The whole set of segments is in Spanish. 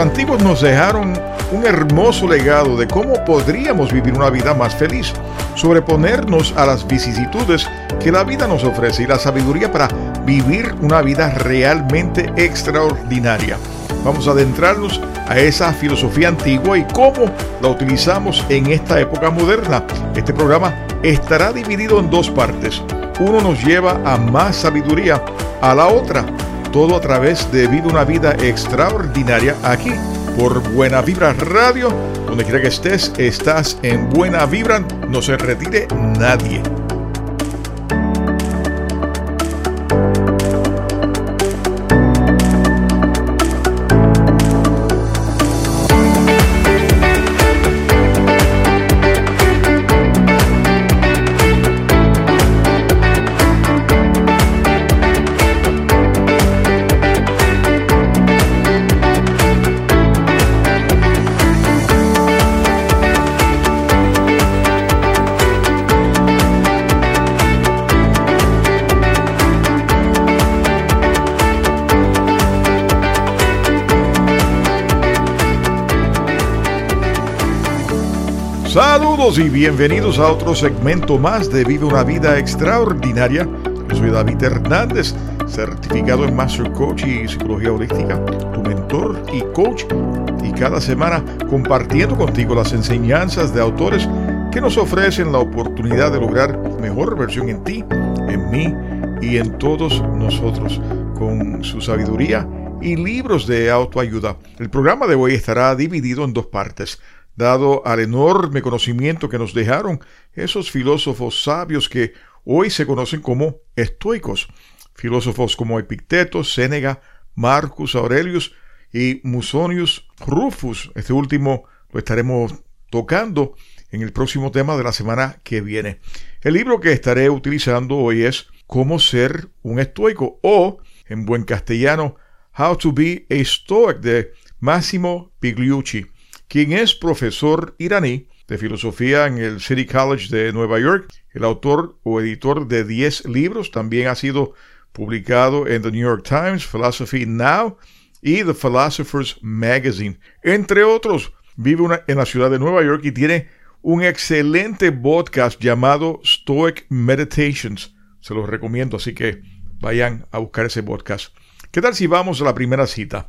Antiguos nos dejaron un hermoso legado de cómo podríamos vivir una vida más feliz, sobreponernos a las vicisitudes que la vida nos ofrece y la sabiduría para vivir una vida realmente extraordinaria. Vamos a adentrarnos a esa filosofía antigua y cómo la utilizamos en esta época moderna. Este programa estará dividido en dos partes. Uno nos lleva a más sabiduría, a la otra, todo a través de Vida una Vida Extraordinaria aquí por Buena Vibra Radio. Donde quiera que estés, estás en Buena Vibra, no se retire nadie. Y bienvenidos a otro segmento más de Vive una vida extraordinaria. Yo soy David Hernández, certificado en Master Coach y Psicología Holística, tu mentor y coach, y cada semana compartiendo contigo las enseñanzas de autores que nos ofrecen la oportunidad de lograr mejor versión en ti, en mí y en todos nosotros, con su sabiduría y libros de autoayuda. El programa de hoy estará dividido en dos partes dado al enorme conocimiento que nos dejaron esos filósofos sabios que hoy se conocen como estoicos, filósofos como Epicteto, Sénega, Marcus Aurelius y Musonius Rufus. Este último lo estaremos tocando en el próximo tema de la semana que viene. El libro que estaré utilizando hoy es Cómo ser un estoico o, en buen castellano, How to be a Stoic de Massimo Pigliucci quien es profesor iraní de filosofía en el City College de Nueva York. El autor o editor de 10 libros también ha sido publicado en The New York Times, Philosophy Now y The Philosopher's Magazine. Entre otros, vive en la ciudad de Nueva York y tiene un excelente podcast llamado Stoic Meditations. Se los recomiendo, así que vayan a buscar ese podcast. ¿Qué tal si vamos a la primera cita?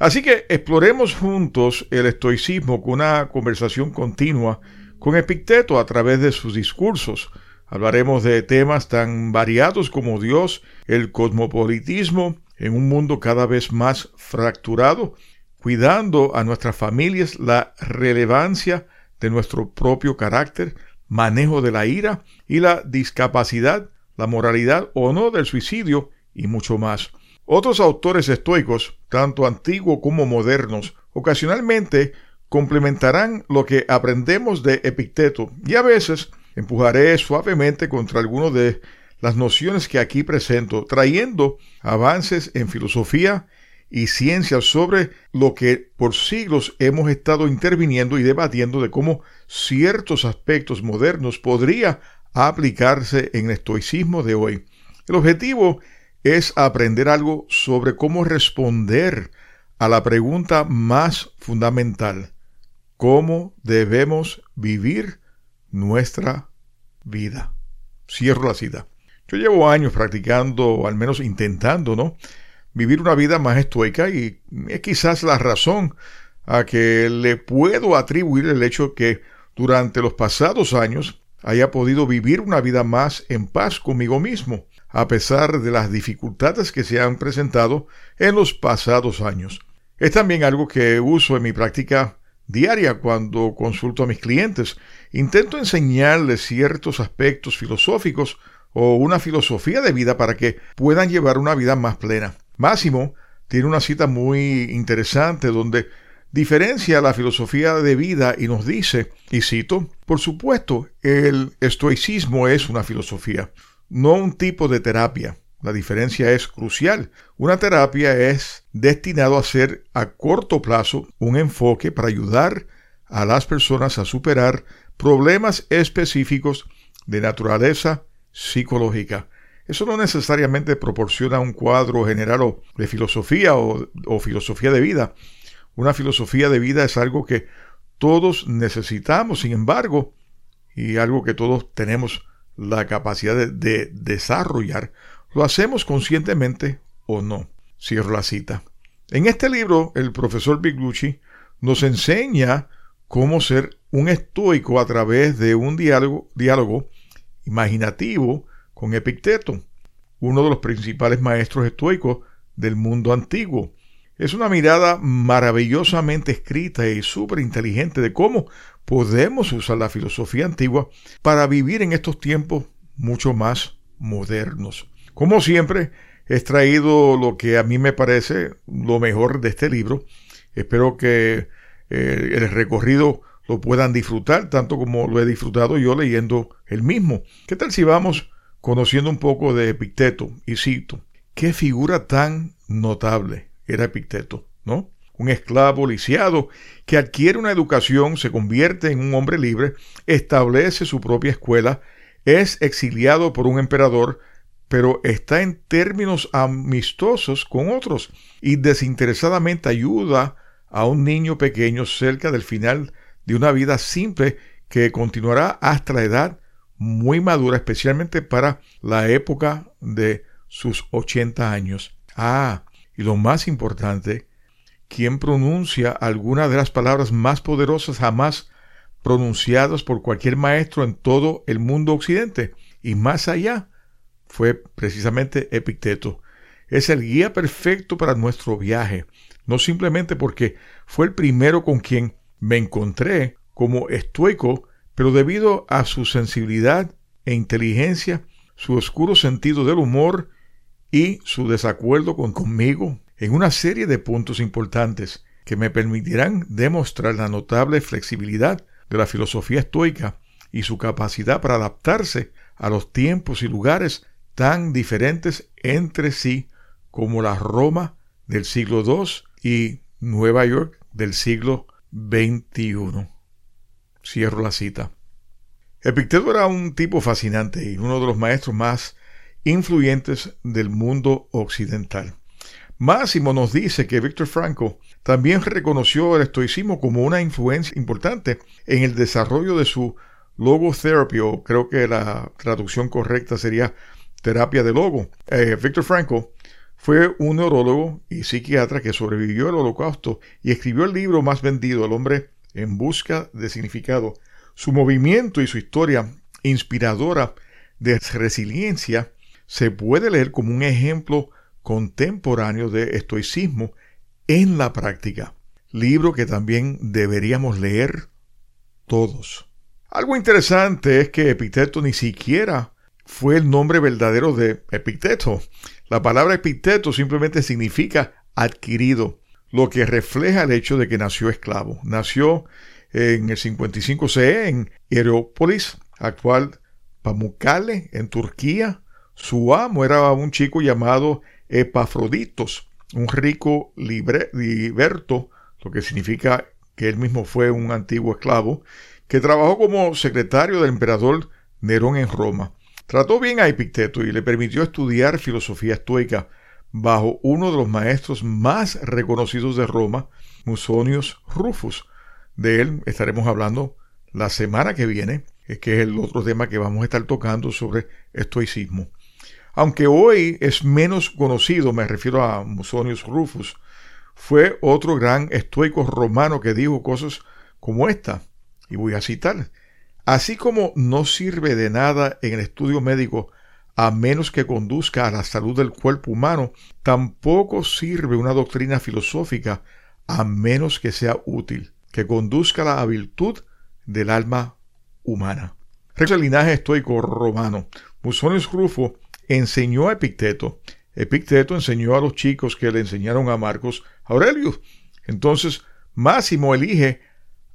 Así que exploremos juntos el estoicismo con una conversación continua con Epicteto a través de sus discursos. Hablaremos de temas tan variados como Dios, el cosmopolitismo, en un mundo cada vez más fracturado, cuidando a nuestras familias la relevancia de nuestro propio carácter, manejo de la ira y la discapacidad, la moralidad o no del suicidio y mucho más. Otros autores estoicos, tanto antiguos como modernos, ocasionalmente complementarán lo que aprendemos de Epicteto y a veces empujaré suavemente contra algunas de las nociones que aquí presento, trayendo avances en filosofía y ciencia sobre lo que por siglos hemos estado interviniendo y debatiendo de cómo ciertos aspectos modernos podría aplicarse en el estoicismo de hoy. El objetivo es aprender algo sobre cómo responder a la pregunta más fundamental, ¿cómo debemos vivir nuestra vida? Cierro la cita. Yo llevo años practicando, al menos intentando, ¿no? Vivir una vida más estoica y es quizás la razón a que le puedo atribuir el hecho que durante los pasados años haya podido vivir una vida más en paz conmigo mismo a pesar de las dificultades que se han presentado en los pasados años. Es también algo que uso en mi práctica diaria cuando consulto a mis clientes. Intento enseñarles ciertos aspectos filosóficos o una filosofía de vida para que puedan llevar una vida más plena. Máximo tiene una cita muy interesante donde diferencia la filosofía de vida y nos dice, y cito, por supuesto, el estoicismo es una filosofía no un tipo de terapia. La diferencia es crucial. Una terapia es destinado a ser a corto plazo un enfoque para ayudar a las personas a superar problemas específicos de naturaleza psicológica. Eso no necesariamente proporciona un cuadro general de filosofía o, o filosofía de vida. una filosofía de vida es algo que todos necesitamos, sin embargo, y algo que todos tenemos la capacidad de, desarrollar, lo hacemos conscientemente o no. Cierro la cita. En este libro, el profesor Biglucci nos enseña cómo ser un estoico a través de un diálogo, diálogo imaginativo con Epicteto, uno de los principales maestros estoicos del mundo antiguo. Es una mirada maravillosamente escrita y súper inteligente de cómo podemos usar la filosofía antigua para vivir en estos tiempos mucho más modernos. Como siempre, he extraído lo que a mí me parece lo mejor de este libro. Espero que eh, el recorrido lo puedan disfrutar tanto como lo he disfrutado yo leyendo el mismo. ¿Qué tal si vamos conociendo un poco de Epicteto? Y cito, qué figura tan notable era Epicteto, ¿no? Un esclavo lisiado que adquiere una educación, se convierte en un hombre libre, establece su propia escuela, es exiliado por un emperador, pero está en términos amistosos con otros y desinteresadamente ayuda a un niño pequeño cerca del final de una vida simple que continuará hasta la edad muy madura, especialmente para la época de sus 80 años. Ah, y lo más importante, quien pronuncia alguna de las palabras más poderosas jamás pronunciadas por cualquier maestro en todo el mundo occidente y más allá, fue precisamente Epicteto. Es el guía perfecto para nuestro viaje, no simplemente porque fue el primero con quien me encontré como estoico, pero debido a su sensibilidad e inteligencia, su oscuro sentido del humor y su desacuerdo con conmigo en una serie de puntos importantes que me permitirán demostrar la notable flexibilidad de la filosofía estoica y su capacidad para adaptarse a los tiempos y lugares tan diferentes entre sí como la Roma del siglo II y Nueva York del siglo XXI. Cierro la cita. Epicteto era un tipo fascinante y uno de los maestros más influyentes del mundo occidental. Máximo nos dice que Víctor Franco también reconoció el estoicismo como una influencia importante en el desarrollo de su logotherapy, o creo que la traducción correcta sería terapia de logo. Eh, Víctor Franco fue un neurólogo y psiquiatra que sobrevivió al holocausto y escribió el libro más vendido, El hombre en busca de significado. Su movimiento y su historia inspiradora de resiliencia se puede leer como un ejemplo contemporáneo de estoicismo en la práctica, libro que también deberíamos leer todos. Algo interesante es que Epicteto ni siquiera fue el nombre verdadero de Epicteto. La palabra Epicteto simplemente significa adquirido, lo que refleja el hecho de que nació esclavo. Nació en el 55 CE en Hierópolis, actual Pamukkale, en Turquía, su amo era un chico llamado Epafroditos, un rico liberto, lo que significa que él mismo fue un antiguo esclavo, que trabajó como secretario del emperador Nerón en Roma. Trató bien a Epicteto y le permitió estudiar filosofía estoica bajo uno de los maestros más reconocidos de Roma, Musonius Rufus. De él estaremos hablando la semana que viene, que es el otro tema que vamos a estar tocando sobre estoicismo. Aunque hoy es menos conocido, me refiero a Musonius Rufus, fue otro gran estoico romano que dijo cosas como esta, y voy a citar, así como no sirve de nada en el estudio médico a menos que conduzca a la salud del cuerpo humano, tampoco sirve una doctrina filosófica a menos que sea útil, que conduzca a la virtud del alma humana. Regla el linaje estoico romano. Musonius Rufus enseñó a Epicteto. Epicteto enseñó a los chicos que le enseñaron a Marcos Aurelius. Entonces, Máximo elige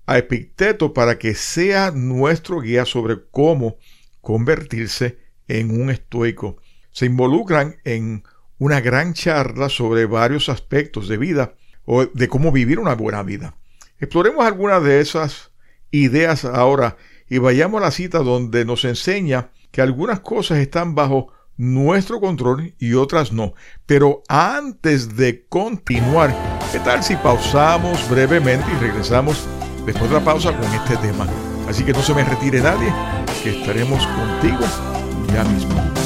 a Epicteto para que sea nuestro guía sobre cómo convertirse en un estoico. Se involucran en una gran charla sobre varios aspectos de vida o de cómo vivir una buena vida. Exploremos algunas de esas ideas ahora y vayamos a la cita donde nos enseña que algunas cosas están bajo nuestro control y otras no. Pero antes de continuar, ¿Qué tal si pausamos brevemente y regresamos después de la pausa con este tema? Así que no se me retire nadie, que estaremos contigo ya mismo.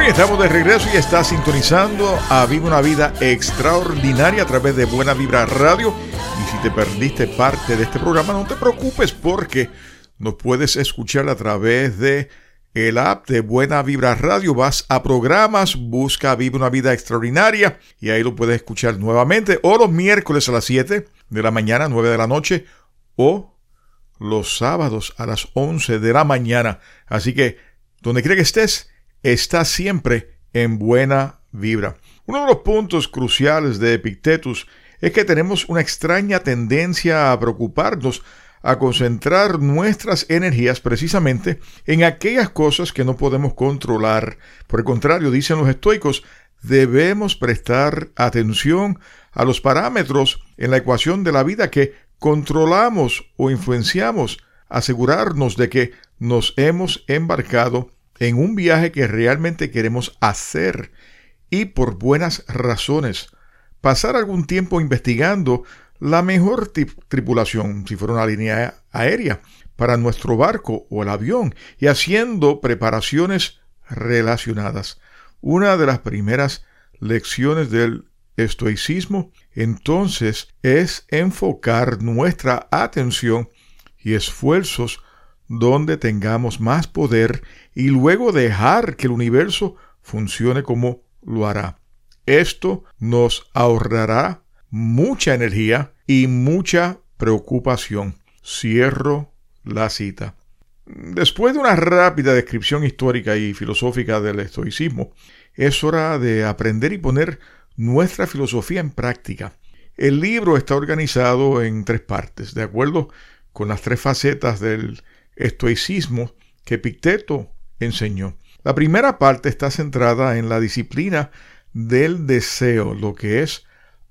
Estamos de regreso y está sintonizando a Viva una Vida Extraordinaria a través de Buena Vibra Radio. Y si te perdiste parte de este programa, no te preocupes porque nos puedes escuchar a través de el app de Buena Vibra Radio. Vas a programas, busca Viva una Vida Extraordinaria y ahí lo puedes escuchar nuevamente. O los miércoles a las 7 de la mañana, 9 de la noche. O los sábados a las 11 de la mañana. Así que, donde quiera que estés, está siempre en buena vibra. Uno de los puntos cruciales de Epictetus es que tenemos una extraña tendencia a preocuparnos, a concentrar nuestras energías precisamente en aquellas cosas que no podemos controlar. Por el contrario, dicen los estoicos, debemos prestar atención a los parámetros en la ecuación de la vida que controlamos o influenciamos, asegurarnos de que nos hemos embarcado en un viaje que realmente queremos hacer y por buenas razones. Pasar algún tiempo investigando la mejor tripulación, si fuera una línea aérea, para nuestro barco o el avión y haciendo preparaciones relacionadas. Una de las primeras lecciones del estoicismo entonces es enfocar nuestra atención y esfuerzos donde tengamos más poder y luego dejar que el universo funcione como lo hará. Esto nos ahorrará mucha energía y mucha preocupación. Cierro la cita. Después de una rápida descripción histórica y filosófica del estoicismo, es hora de aprender y poner nuestra filosofía en práctica. El libro está organizado en tres partes, de acuerdo con las tres facetas del estoicismo que Epicteto enseñó. La primera parte está centrada en la disciplina del deseo, lo que es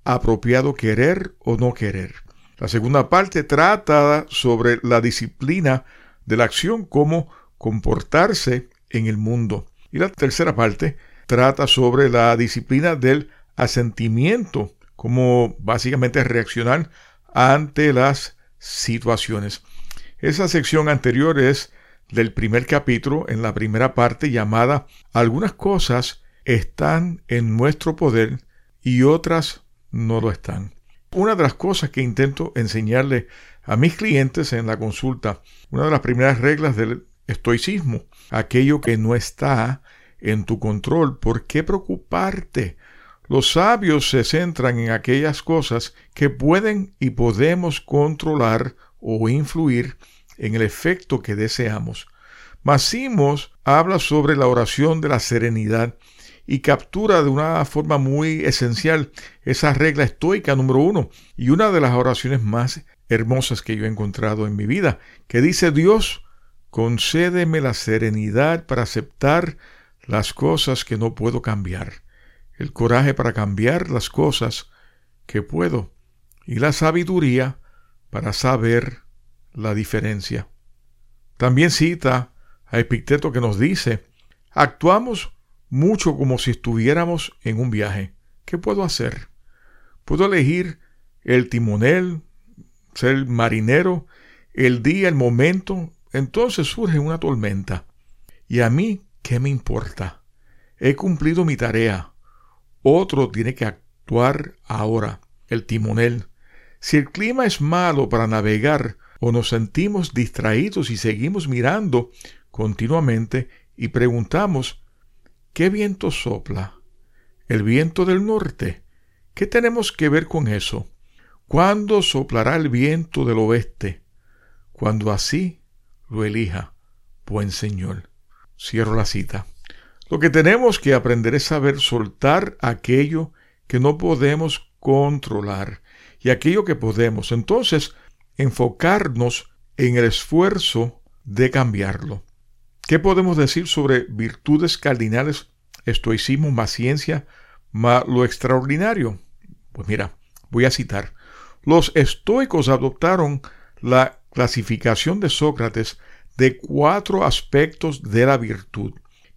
apropiado querer o no querer. La segunda parte trata sobre la disciplina de la acción, cómo comportarse en el mundo. Y la tercera parte trata sobre la disciplina del asentimiento, cómo básicamente reaccionar ante las situaciones. Esa sección anterior es del primer capítulo, en la primera parte llamada Algunas cosas están en nuestro poder y otras no lo están. Una de las cosas que intento enseñarle a mis clientes en la consulta, una de las primeras reglas del estoicismo, aquello que no está en tu control, ¿por qué preocuparte? Los sabios se centran en aquellas cosas que pueden y podemos controlar o influir en el efecto que deseamos. Massimos habla sobre la oración de la serenidad y captura de una forma muy esencial esa regla estoica número uno y una de las oraciones más hermosas que yo he encontrado en mi vida, que dice Dios, concédeme la serenidad para aceptar las cosas que no puedo cambiar, el coraje para cambiar las cosas que puedo y la sabiduría para saber la diferencia. También cita a Epicteto que nos dice, actuamos mucho como si estuviéramos en un viaje. ¿Qué puedo hacer? Puedo elegir el timonel, ser marinero, el día, el momento, entonces surge una tormenta. ¿Y a mí qué me importa? He cumplido mi tarea. Otro tiene que actuar ahora, el timonel. Si el clima es malo para navegar o nos sentimos distraídos y seguimos mirando continuamente y preguntamos, ¿qué viento sopla? ¿El viento del norte? ¿Qué tenemos que ver con eso? ¿Cuándo soplará el viento del oeste? Cuando así lo elija, buen Señor. Cierro la cita. Lo que tenemos que aprender es saber soltar aquello que no podemos controlar y aquello que podemos. Entonces, enfocarnos en el esfuerzo de cambiarlo. ¿Qué podemos decir sobre virtudes cardinales, estoicismo más ciencia, más lo extraordinario? Pues mira, voy a citar. Los estoicos adoptaron la clasificación de Sócrates de cuatro aspectos de la virtud,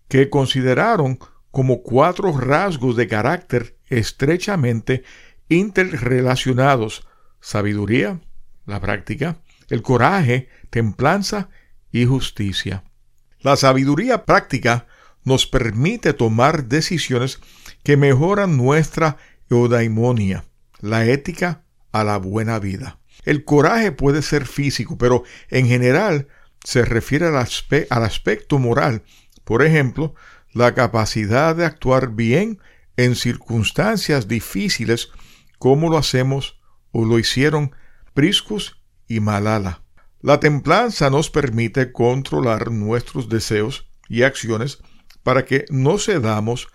que consideraron como cuatro rasgos de carácter estrechamente interrelacionados, sabiduría, la práctica, el coraje, templanza y justicia. La sabiduría práctica nos permite tomar decisiones que mejoran nuestra eudaimonia, la ética a la buena vida. El coraje puede ser físico, pero en general se refiere al, al aspecto moral. Por ejemplo, la capacidad de actuar bien en circunstancias difíciles como lo hacemos o lo hicieron Priscus y Malala. La templanza nos permite controlar nuestros deseos y acciones para que no cedamos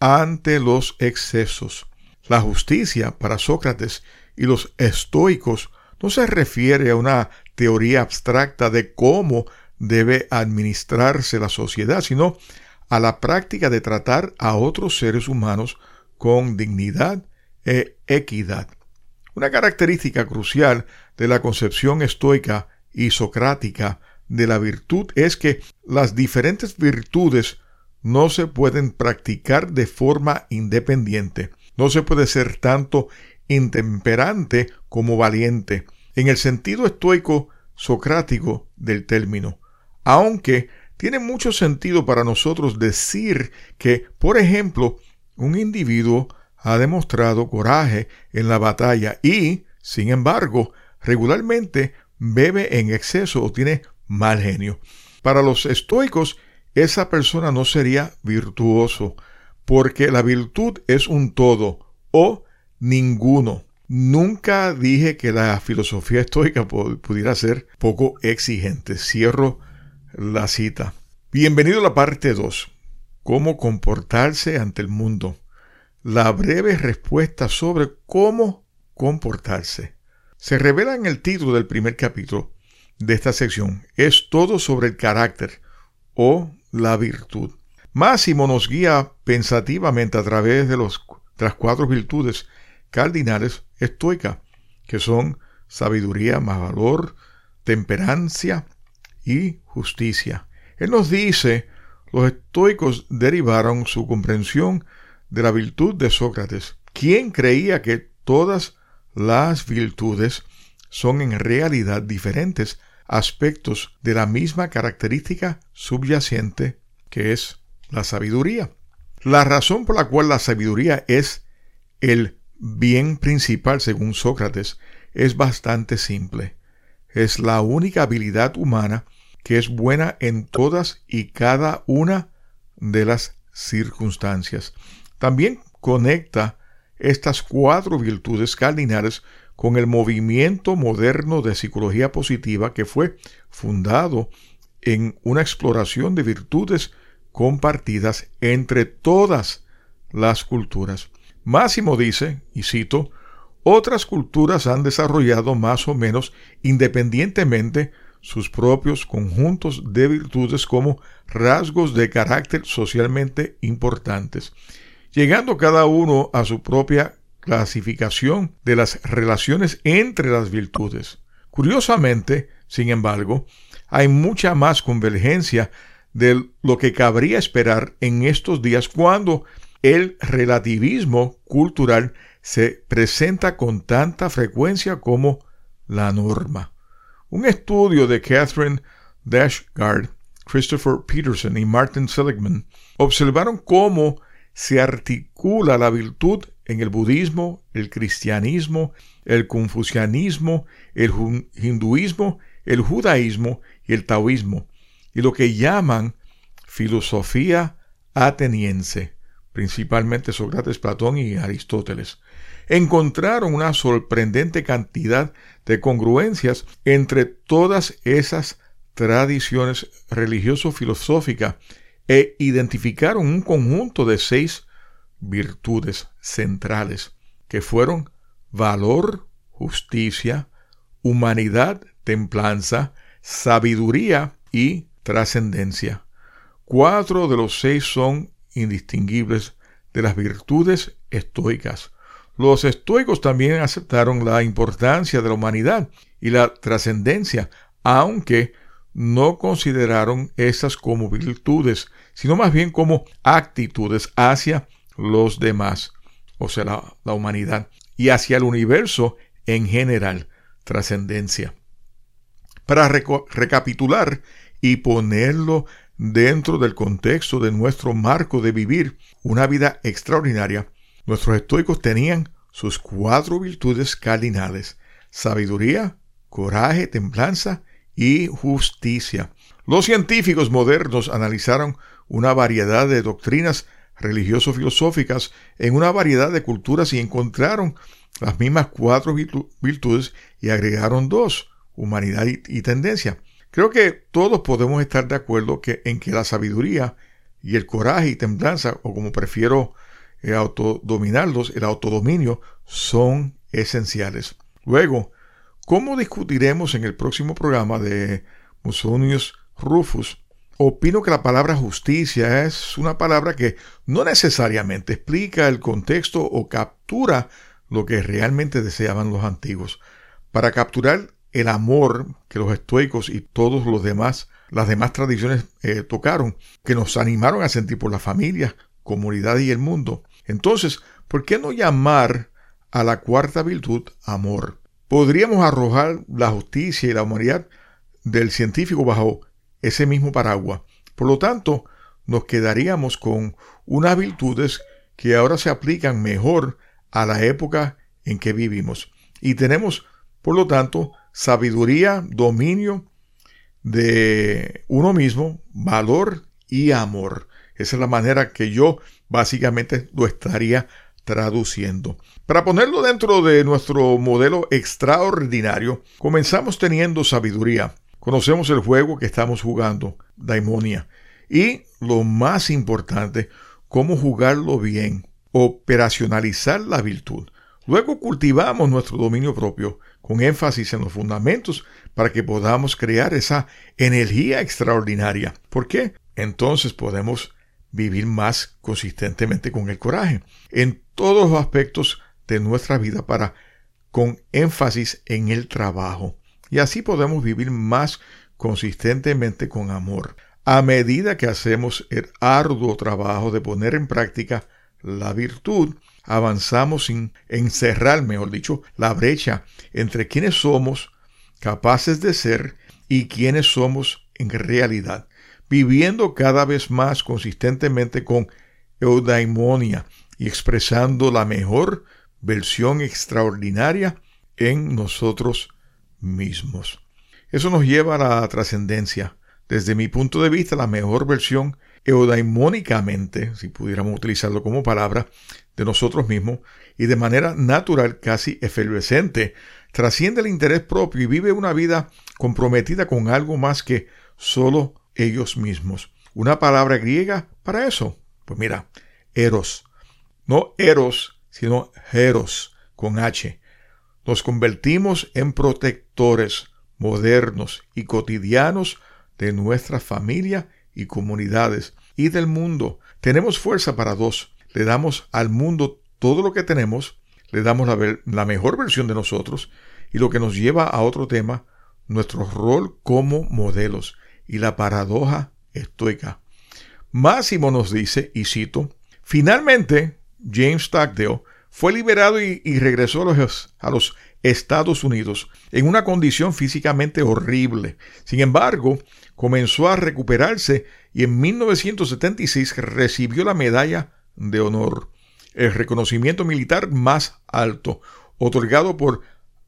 ante los excesos. La justicia para Sócrates y los estoicos no se refiere a una teoría abstracta de cómo debe administrarse la sociedad, sino a la práctica de tratar a otros seres humanos con dignidad e equidad. Una característica crucial de la concepción estoica y socrática de la virtud es que las diferentes virtudes no se pueden practicar de forma independiente. No se puede ser tanto intemperante como valiente, en el sentido estoico socrático del término. Aunque tiene mucho sentido para nosotros decir que, por ejemplo, un individuo ha demostrado coraje en la batalla y, sin embargo, regularmente bebe en exceso o tiene mal genio. Para los estoicos, esa persona no sería virtuoso, porque la virtud es un todo o ninguno. Nunca dije que la filosofía estoica pudiera ser poco exigente. Cierro la cita. Bienvenido a la parte 2. Cómo comportarse ante el mundo. La breve respuesta sobre cómo comportarse se revela en el título del primer capítulo de esta sección. Es todo sobre el carácter o la virtud. Máximo nos guía pensativamente a través de, los, las cuatro virtudes cardinales estoicas, que son sabiduría más valor, temperancia y justicia. Él nos dice, los estoicos derivaron su comprensión de la virtud de Sócrates, quien creía que todas las virtudes son en realidad diferentes aspectos de la misma característica subyacente que es la sabiduría. La razón por la cual la sabiduría es el bien principal según Sócrates es bastante simple. Es la única habilidad humana que es buena en todas y cada una de las circunstancias. También conecta estas cuatro virtudes cardinales con el movimiento moderno de psicología positiva que fue fundado en una exploración de virtudes compartidas entre todas las culturas. Máximo dice, y cito, otras culturas han desarrollado más o menos independientemente sus propios conjuntos de virtudes como rasgos de carácter socialmente importantes, llegando cada uno a su propia clasificación de las relaciones entre las virtudes. Curiosamente, sin embargo, hay mucha más convergencia de lo que cabría esperar en estos días cuando el relativismo cultural se presenta con tanta frecuencia como la norma. Un estudio de Catherine Dashgard, Christopher Peterson y Martin Seligman observaron cómo se articula la virtud en el budismo, el cristianismo, el confucianismo, el hinduismo, el judaísmo y el taoísmo, y lo que llaman filosofía ateniense, principalmente Sócrates, Platón y Aristóteles. Encontraron una sorprendente cantidad de congruencias entre todas esas tradiciones religioso-filosóficas e identificaron un conjunto de seis virtudes centrales que fueron valor, justicia, humanidad, templanza, sabiduría y trascendencia. Cuatro de los seis son indistinguibles de las virtudes estoicas. Los estoicos también aceptaron la importancia de la humanidad y la trascendencia, aunque no consideraron esas como virtudes, sino más bien como actitudes hacia los demás, o sea, la, humanidad, y hacia el universo en general, trascendencia. Para recapitular y ponerlo dentro del contexto de nuestro marco de vivir una vida extraordinaria, Nuestros estoicos tenían sus cuatro virtudes cardinales, sabiduría, coraje, templanza y justicia. Los científicos modernos analizaron una variedad de doctrinas religioso-filosóficas en una variedad de culturas y encontraron las mismas cuatro virtudes y agregaron dos, humanidad y, tendencia. Creo que todos podemos estar de acuerdo en que la sabiduría y el coraje y templanza, o como prefiero el autodominarlos, el autodominio, son esenciales. Luego, como discutiremos en el próximo programa de Musonius Rufus, opino que la palabra justicia es una palabra que no necesariamente explica el contexto o captura lo que realmente deseaban los antiguos. Para capturar el amor que los estoicos y todos los demás, las demás tradiciones eh, tocaron, que nos animaron a sentir por la familia, comunidad y el mundo, entonces, ¿por qué no llamar a la cuarta virtud amor? Podríamos arrojar la justicia y la humanidad del científico bajo ese mismo paraguas. Por lo tanto, nos quedaríamos con unas virtudes que ahora se aplican mejor a la época en que vivimos. Y tenemos, por lo tanto, sabiduría, dominio de uno mismo, valor y amor. Esa es la manera que yo básicamente lo estaría traduciendo. Para ponerlo dentro de nuestro modelo extraordinario, comenzamos teniendo sabiduría. Conocemos el juego que estamos jugando, Daimonia. Y lo más importante, cómo jugarlo bien, operacionalizar la virtud. Luego cultivamos nuestro dominio propio con énfasis en los fundamentos para que podamos crear esa energía extraordinaria. ¿Por qué? Entonces podemos vivir más consistentemente con el coraje en todos los aspectos de nuestra vida para con énfasis en el trabajo. Y así podemos vivir más consistentemente con amor. A medida que hacemos el arduo trabajo de poner en práctica la virtud, avanzamos sin encerrar, mejor dicho, la brecha entre quienes somos capaces de ser y quienes somos en realidad, viviendo cada vez más consistentemente con eudaimonia y expresando la mejor versión extraordinaria en nosotros mismos. Eso nos lleva a la trascendencia. Desde mi punto de vista, la mejor versión eudaimónicamente, si pudiéramos utilizarlo como palabra, de nosotros mismos y de manera natural, casi efervescente, trasciende el interés propio y vive una vida comprometida con algo más que solo ellos mismos. Una palabra griega para eso. Pues mira, eros. No eros, sino heros, con H. Nos convertimos en protectores modernos y cotidianos de nuestra familia y comunidades y del mundo. Tenemos fuerza para dos. Le damos al mundo todo lo que tenemos, le damos la, la mejor versión de nosotros y lo que nos lleva a otro tema, nuestro rol como modelos y la paradoja estoica. Máximo nos dice, y cito, finalmente James Stockdale fue liberado y, regresó a los, a los Estados Unidos en una condición físicamente horrible. Sin embargo, comenzó a recuperarse y en 1976 recibió la medalla de honor, el reconocimiento militar más alto, otorgado por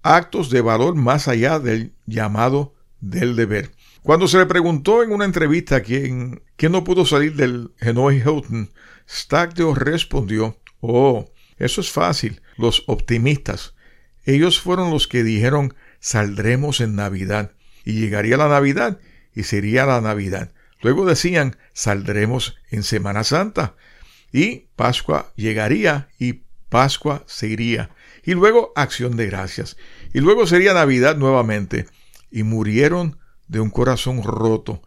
actos de valor más allá del llamado del deber. Cuando se le preguntó en una entrevista quién, no pudo salir del Hanoi Hilton, Stockdale respondió, oh, eso es fácil, los optimistas. Ellos fueron los que dijeron saldremos en Navidad y llegaría la Navidad y sería la Navidad. Luego decían saldremos en Semana Santa y Pascua llegaría y Pascua se iría. Y luego acción de gracias. Y luego sería Navidad nuevamente. Y murieron de un corazón roto.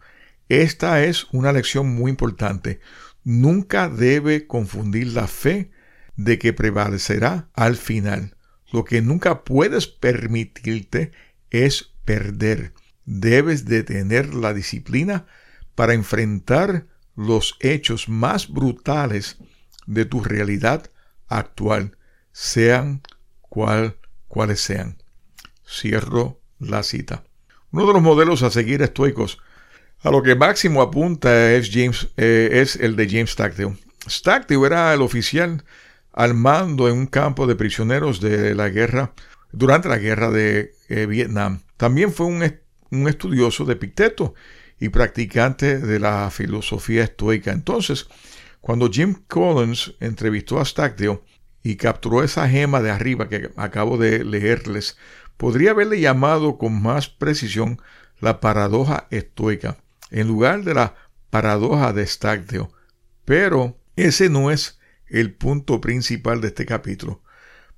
Esta es una lección muy importante. Nunca debe confundir la fe de que prevalecerá al final. Lo que nunca puedes permitirte es perder. Debes de tener la disciplina para enfrentar los hechos más brutales de tu realidad actual, sean cual, cuales sean. Cierro la cita. Uno de los modelos a seguir estoicos a lo que máximo apunta es, James, eh, es el de James Stockdale. Stockdale era el oficial al mando en un campo de prisioneros de la guerra durante la guerra de eh, Vietnam. También fue un, un estudioso de Picteto y practicante de la filosofía estoica. Entonces, cuando Jim Collins entrevistó a Stockdale y capturó esa gema de arriba que acabo de leerles, podría haberle llamado con más precisión la paradoja estoica, en lugar de la paradoja de Stockdale. Pero ese no es el punto principal de este capítulo.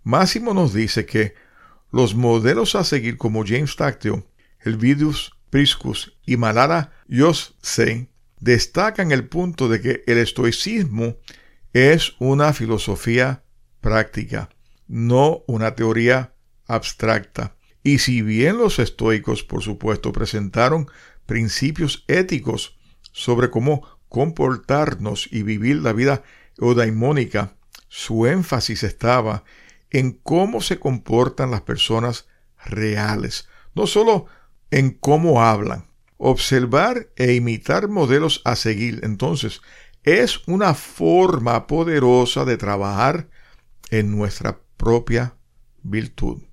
Máximo nos dice que los modelos a seguir como James Stockdale, Elvidius Priscus y Malara Yosei destacan el punto de que el estoicismo es una filosofía práctica, no una teoría abstracta. Y si bien los estoicos, por supuesto, presentaron principios éticos sobre cómo comportarnos y vivir la vida eudaimónica, su énfasis estaba en cómo se comportan las personas reales, no solo en cómo hablan. Observar e imitar modelos a seguir, entonces, es una forma poderosa de trabajar en nuestra propia virtud.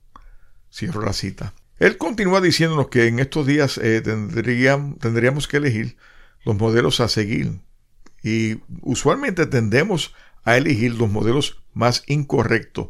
Cierro la cita. Él continúa diciéndonos que en estos días eh, tendríamos que elegir los modelos a seguir. Y usualmente tendemos a elegir los modelos más incorrectos.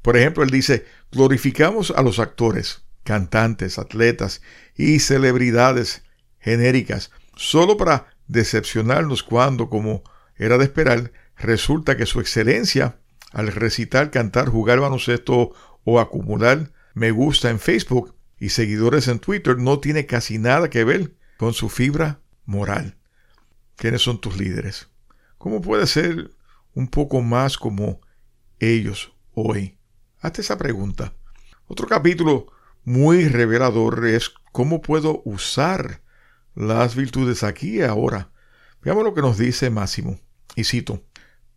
Por ejemplo, él dice, glorificamos a los actores, cantantes, atletas y celebridades genéricas solo para decepcionarnos cuando, como era de esperar, resulta que su excelencia al recitar, cantar, jugar baloncesto o acumular me gusta en Facebook y seguidores en Twitter no tiene casi nada que ver con su fibra moral. ¿Quiénes son tus líderes? ¿Cómo puedes ser un poco más como ellos hoy? Hazte esa pregunta. Otro capítulo muy revelador es cómo puedo usar las virtudes aquí y ahora. Veamos lo que nos dice Máximo. Y cito,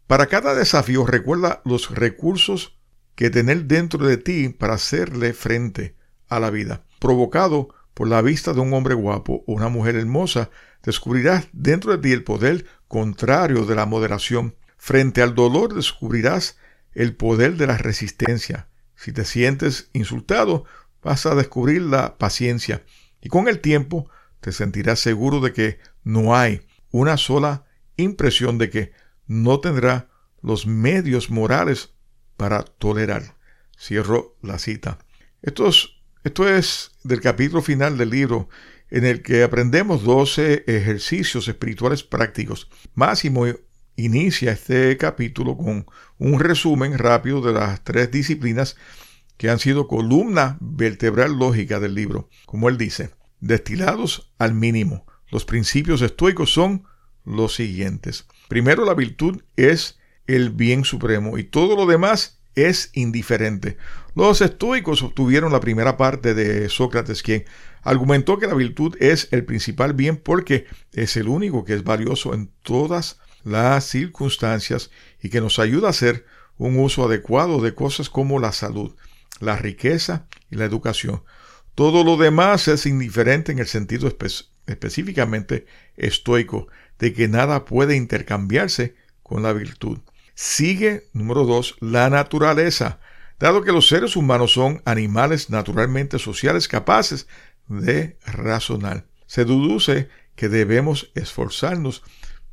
para cada desafío recuerda los recursos que tener dentro de ti para hacerle frente a la vida. Provocado por la vista de un hombre guapo o una mujer hermosa, descubrirás dentro de ti el poder contrario de la moderación. Frente al dolor descubrirás el poder de la resistencia. Si te sientes insultado, vas a descubrir la paciencia y con el tiempo te sentirás seguro de que no hay una sola impresión de que no tendrá los medios morales para tolerar. Cierro la cita. Esto es, del capítulo final del libro en el que aprendemos 12 ejercicios espirituales prácticos. Máximo inicia este capítulo con un resumen rápido de las tres disciplinas que han sido columna vertebral lógica del libro. Como él dice, destilados al mínimo. Los principios estoicos son los siguientes. Primero, la virtud es el bien supremo y todo lo demás es indiferente. Los estoicos obtuvieron la primera parte de Sócrates, quien argumentó que la virtud es el principal bien porque es el único que es valioso en todas las circunstancias y que nos ayuda a hacer un uso adecuado de cosas como la salud, la riqueza y la educación. Todo lo demás es indiferente en el sentido específicamente estoico, de que nada puede intercambiarse con la virtud. Sigue, número dos, la naturaleza, dado que los seres humanos son animales naturalmente sociales capaces de razonar. Se deduce que debemos esforzarnos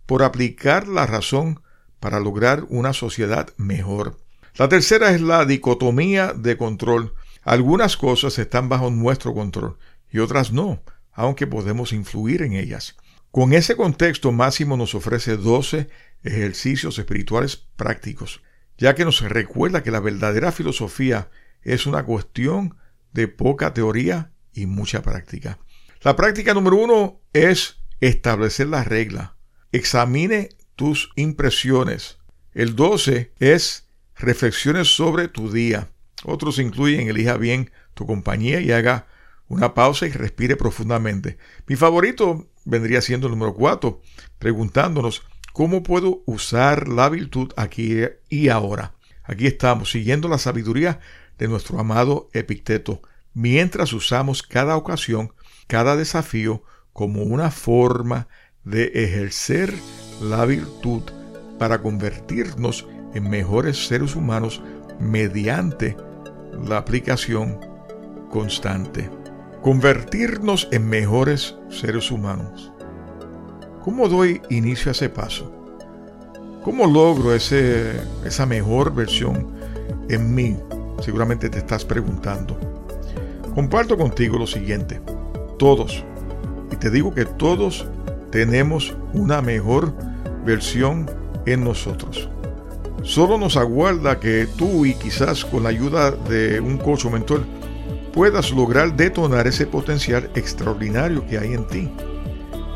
por aplicar la razón para lograr una sociedad mejor. La tercera es la dicotomía de control. Algunas cosas están bajo nuestro control y otras no, aunque podemos influir en ellas. Con ese contexto, Máximo nos ofrece 12 ejercicios espirituales prácticos, ya que nos recuerda que la verdadera filosofía es una cuestión de poca teoría y mucha práctica. La práctica número uno es establecer la regla. Examine tus impresiones. El 12 es reflexiones sobre tu día. Otros incluyen elija bien tu compañía y haga una pausa y respire profundamente. Mi favorito vendría siendo el número 4, preguntándonos cómo puedo usar la virtud aquí y ahora. Aquí estamos siguiendo la sabiduría de nuestro amado Epicteto, mientras usamos cada ocasión, cada desafío como una forma de ejercer la virtud para convertirnos en mejores seres humanos mediante la aplicación constante convertirnos en mejores seres humanos. ¿Cómo doy inicio a ese paso? ¿Cómo logro ese, esa mejor versión en mí? Seguramente te estás preguntando. Comparto contigo lo siguiente. Todos, y te digo que todos tenemos una mejor versión en nosotros. Solo nos aguarda que tú y quizás con la ayuda de un coach o mentor puedas lograr detonar ese potencial extraordinario que hay en ti.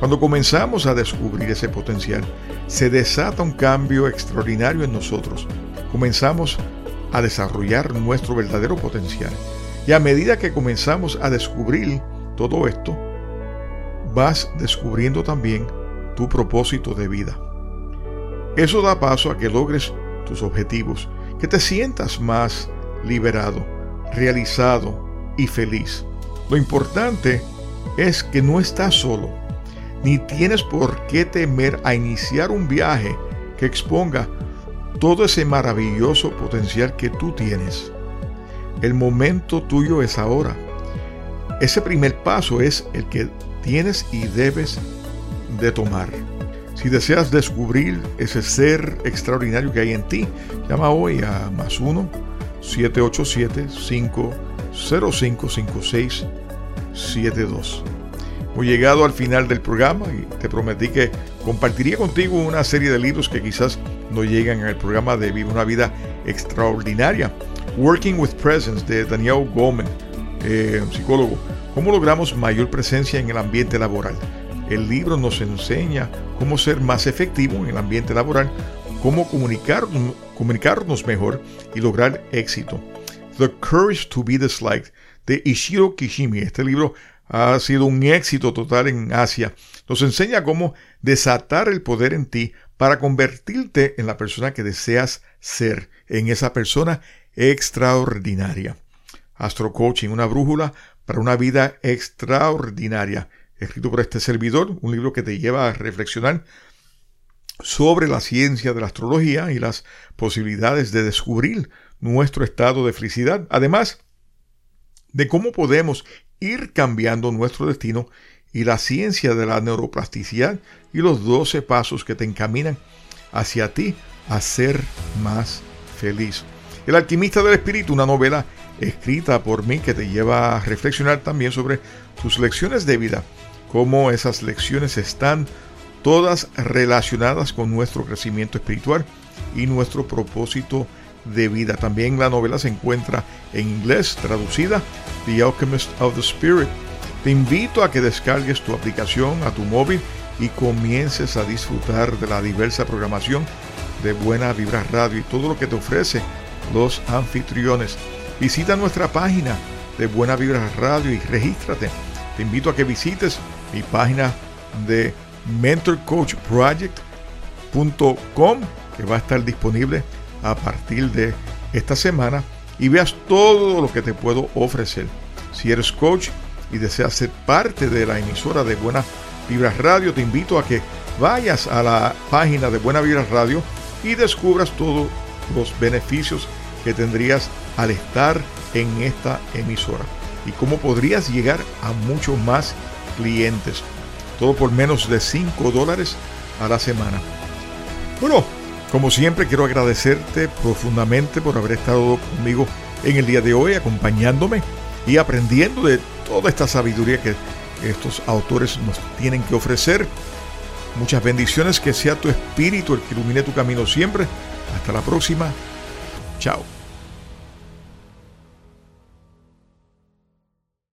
Cuando comenzamos a descubrir ese potencial, se desata un cambio extraordinario en nosotros. Comenzamos a desarrollar nuestro verdadero potencial. Y a medida que comenzamos a descubrir todo esto, vas descubriendo también tu propósito de vida. Eso da paso a que logres tus objetivos, que te sientas más liberado, realizado, y feliz. Lo importante es que no estás solo, ni tienes por qué temer a iniciar un viaje que exponga todo ese maravilloso potencial que tú tienes. El momento tuyo es ahora. Ese primer paso es el que tienes y debes de tomar. Si deseas descubrir ese ser extraordinario que hay en ti, llama hoy a más 1 787 5 055672. Hemos llegado al final del programa y te prometí que compartiría contigo una serie de libros que quizás no llegan al programa de Viva una vida extraordinaria. Working with Presence de Daniel Goldman, eh, psicólogo. ¿Cómo logramos mayor presencia en el ambiente laboral? El libro nos enseña cómo ser más efectivo en el ambiente laboral, cómo comunicar, comunicarnos mejor y lograr éxito. The Courage to Be Disliked de Ishiro Kishimi. Este libro ha sido un éxito total en Asia. Nos enseña cómo desatar el poder en ti para convertirte en la persona que deseas ser, en esa persona extraordinaria. Astro Coaching, una brújula para una vida extraordinaria, escrito por este servidor, un libro que te lleva a reflexionar sobre la ciencia de la astrología y las posibilidades de descubrir nuestro estado de felicidad, además de cómo podemos ir cambiando nuestro destino y la ciencia de la neuroplasticidad y los 12 pasos que te encaminan hacia ti a ser más feliz. El alquimista del espíritu, una novela escrita por mí que te lleva a reflexionar también sobre tus lecciones de vida, cómo esas lecciones están todas relacionadas con nuestro crecimiento espiritual y nuestro propósito de vida. También la novela se encuentra en inglés, traducida, The Alchemist of the Spirit. Te invito a que descargues tu aplicación a tu móvil y comiences a disfrutar de la diversa programación de Buena Vibra Radio y todo lo que te ofrece los anfitriones. Visita nuestra página de Buena Vibra Radio y regístrate. Te invito a que visites mi página de mentorcoachproject.com que va a estar disponible a partir de esta semana y veas todo lo que te puedo ofrecer. Si eres coach y deseas ser parte de la emisora de Buena Vibras Radio, te invito a que vayas a la página de Buena Vibras Radio y descubras todos los beneficios que tendrías al estar en esta emisora y cómo podrías llegar a muchos más clientes. Todo por menos de 5 dólares a la semana. Bueno, como siempre quiero agradecerte profundamente por haber estado conmigo en el día de hoy, acompañándome y aprendiendo de toda esta sabiduría que estos autores nos tienen que ofrecer. Muchas bendiciones, que sea tu espíritu el que ilumine tu camino siempre. Hasta la próxima. Chao.